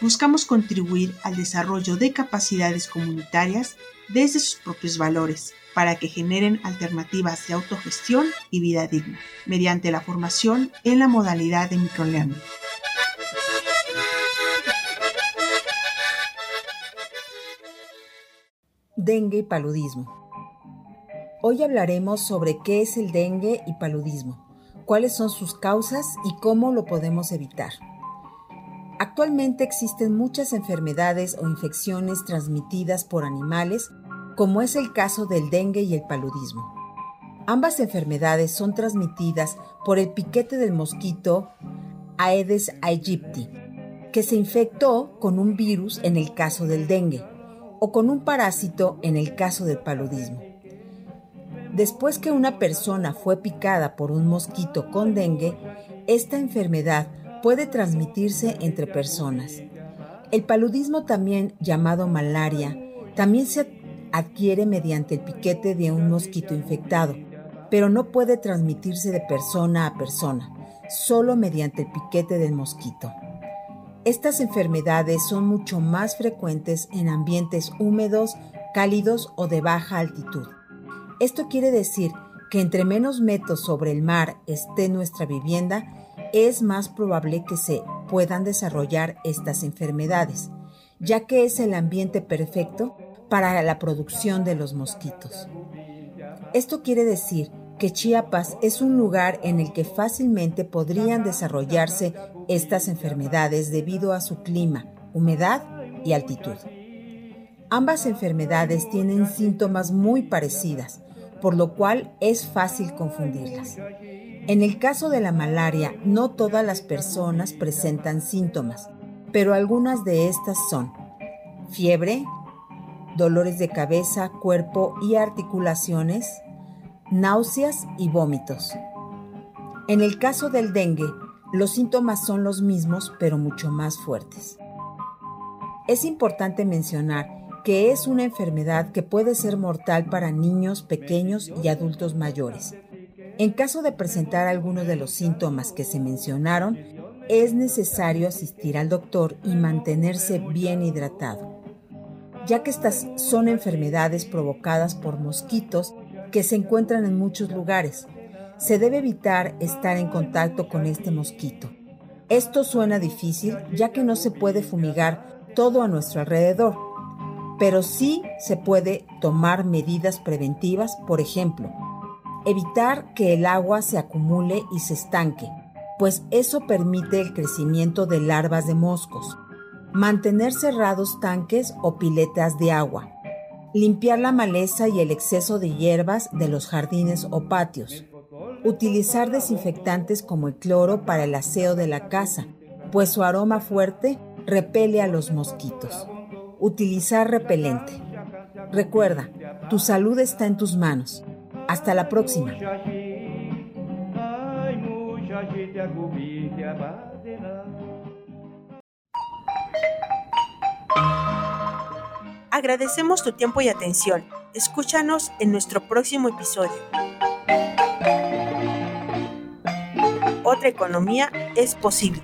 buscamos contribuir al desarrollo de capacidades comunitarias desde sus propios valores para que generen alternativas de autogestión y vida digna, mediante la formación en la modalidad de microlearning. Dengue y paludismo. Hoy hablaremos sobre qué es el dengue y paludismo, cuáles son sus causas y cómo lo podemos evitar. Actualmente existen muchas enfermedades o infecciones transmitidas por animales, como es el caso del dengue y el paludismo. Ambas enfermedades son transmitidas por el piquete del mosquito Aedes aegypti, que se infectó con un virus en el caso del dengue o con un parásito en el caso del paludismo. Después que una persona fue picada por un mosquito con dengue, esta enfermedad puede transmitirse entre personas. El paludismo, también llamado malaria, también se adquiere mediante el piquete de un mosquito infectado, pero no puede transmitirse de persona a persona, solo mediante el piquete del mosquito. Estas enfermedades son mucho más frecuentes en ambientes húmedos, cálidos o de baja altitud. Esto quiere decir que entre menos metros sobre el mar esté nuestra vivienda, es más probable que se puedan desarrollar estas enfermedades, ya que es el ambiente perfecto para la producción de los mosquitos. Esto quiere decir que Chiapas es un lugar en el que fácilmente podrían desarrollarse estas enfermedades debido a su clima, humedad y altitud. Ambas enfermedades tienen síntomas muy parecidas, por lo cual es fácil confundirlas. En el caso de la malaria, no todas las personas presentan síntomas, pero algunas de estas son fiebre, dolores de cabeza, cuerpo y articulaciones, náuseas y vómitos. En el caso del dengue, los síntomas son los mismos pero mucho más fuertes. Es importante mencionar que es una enfermedad que puede ser mortal para niños pequeños y adultos mayores. En caso de presentar alguno de los síntomas que se mencionaron, es necesario asistir al doctor y mantenerse bien hidratado, ya que estas son enfermedades provocadas por mosquitos que se encuentran en muchos lugares. Se debe evitar estar en contacto con este mosquito. Esto suena difícil ya que no se puede fumigar todo a nuestro alrededor, pero sí se puede tomar medidas preventivas, por ejemplo, evitar que el agua se acumule y se estanque, pues eso permite el crecimiento de larvas de moscos, mantener cerrados tanques o piletas de agua, limpiar la maleza y el exceso de hierbas de los jardines o patios, utilizar desinfectantes como el cloro para el aseo de la casa, pues su aroma fuerte repele a los mosquitos. Utilizar repelente. Recuerda, tu salud está en tus manos. Hasta la próxima. Agradecemos tu tiempo y atención. Escúchanos en nuestro próximo episodio. Otra economía es posible.